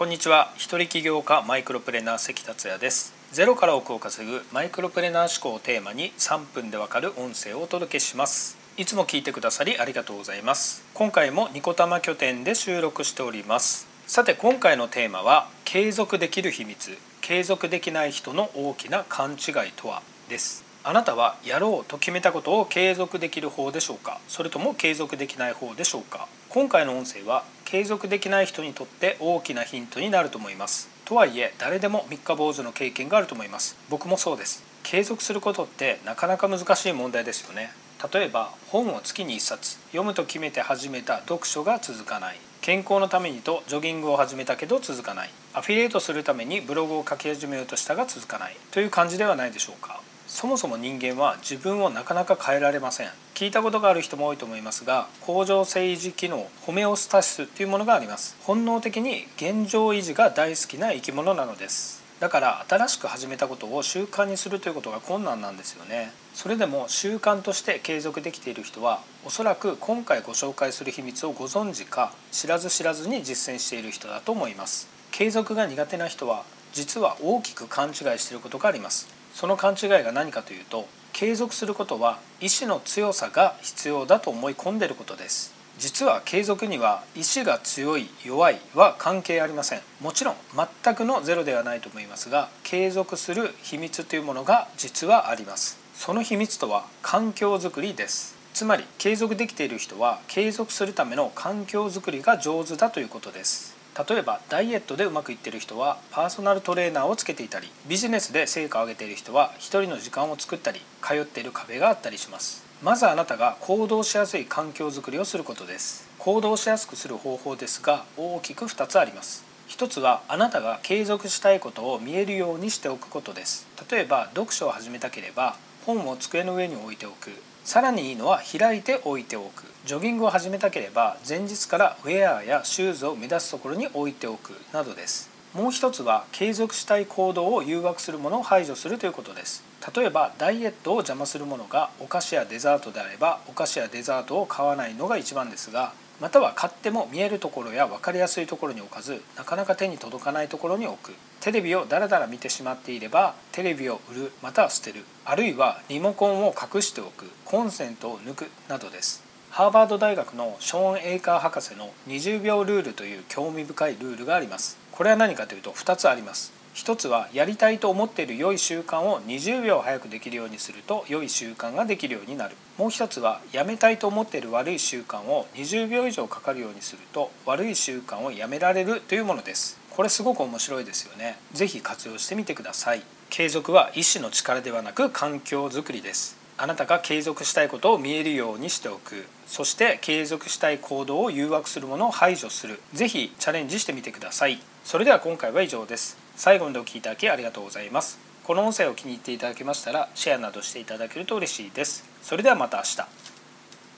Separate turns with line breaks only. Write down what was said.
こんにちは。一人起業家マイクロプレーナー関達也です。ゼロから億を稼ぐマイクロプレーナー思考をテーマに3分でわかる音声をお届けします。いつも聞いてくださりありがとうございます。今回もニコタマ拠点で収録しております。さて今回のテーマは継続できる秘密継続できない人の大きな勘違いとは？です。あなたはやろうと決めたことを継続できる方でしょうか？それとも継続できない方でしょうか？今回の音声は継続できない人にとって大きなヒントになると思います。とはいえ誰でも三日坊主の経験があると思います。僕もそうです。継続することってなかなか難しい問題ですよね。例えば本を月に1冊。読むと決めて始めた読書が続かない。健康のためにとジョギングを始めたけど続かない。アフィリエイトするためにブログを書き始めようとしたが続かない。という感じではないでしょうか？そもそも人間は自分をなかなか変えられません。聞いたことがある人も多いと思いますが恒常性維持機能ホメオスタシスというものがあります。本能的に現状維持が大好きな生き物なのです。だから新しく始めたことを習慣にするということが困難なんですよね。それでも習慣として継続できている人はおそらく今回ご紹介する秘密をご存知か知らず知らずに実践している人だと思います。継続が苦手な人は実は大きく勘違いしていることがあります。その勘違いが何かというと継続することは意志の強さが必要だと思い込んでいることです。実は継続には意志が強い弱いは関係ありません。もちろん全くのゼロではないと思いますが継続する秘密というものが実はあります。その秘密とは環境づくりです。つまり継続できている人は継続するための環境づくりが上手だということです。例えばダイエットでうまくいってる人はパーソナルトレーナーをつけていたりビジネスで成果を上げている人は一人の時間を作ったり通っている壁があったりします。まずあなたが行動しやすい環境づくりをすることです。行動しやすくする方法ですが大きく2つあります。一つはあなたが継続したいことを見えるようにしておくことです。例えば読書を始めたければ本を机の上に置いておく。さらにいいのは開いて置いておく。ジョギングを始めたければ前日からウェアやシューズを目立つところに置いておくなどです。もう一つは継続したい行動を誘惑するものを排除するということです。例えばダイエットを邪魔するものがお菓子やデザートであればお菓子やデザートを買わないのが一番ですがまたは買っても見えるところや分かりやすいところに置かずなかなか手に届かないところに置く。テレビをダラダラ見てしまっていればテレビを売るまたは捨てる。あるいはリモコンを隠しておく。コンセントを抜く。などです。ハーバード大学のショーン・エイカー博士の20秒ルールという興味深いルールがあります。これは何かというと2つあります。一つはやりたいと思っている良い習慣を20秒早くできるようにすると良い習慣ができるようになる。もう一つはやめたいと思っている悪い習慣を20秒以上かかるようにすると悪い習慣をやめられるというものです。これすごく面白いですよね。是非活用してみてください。継続は意志の力ではなく環境づくりです。あなたが継続したいことを見えるようにしておく。そして継続したい行動を誘惑するものを排除する。是非チャレンジしてみてください。それでは今回は以上です。最後までお聴きいただきありがとうございます。この音声を気に入っていただけましたらシェアなどしていただけると嬉しいです。それではまた明日。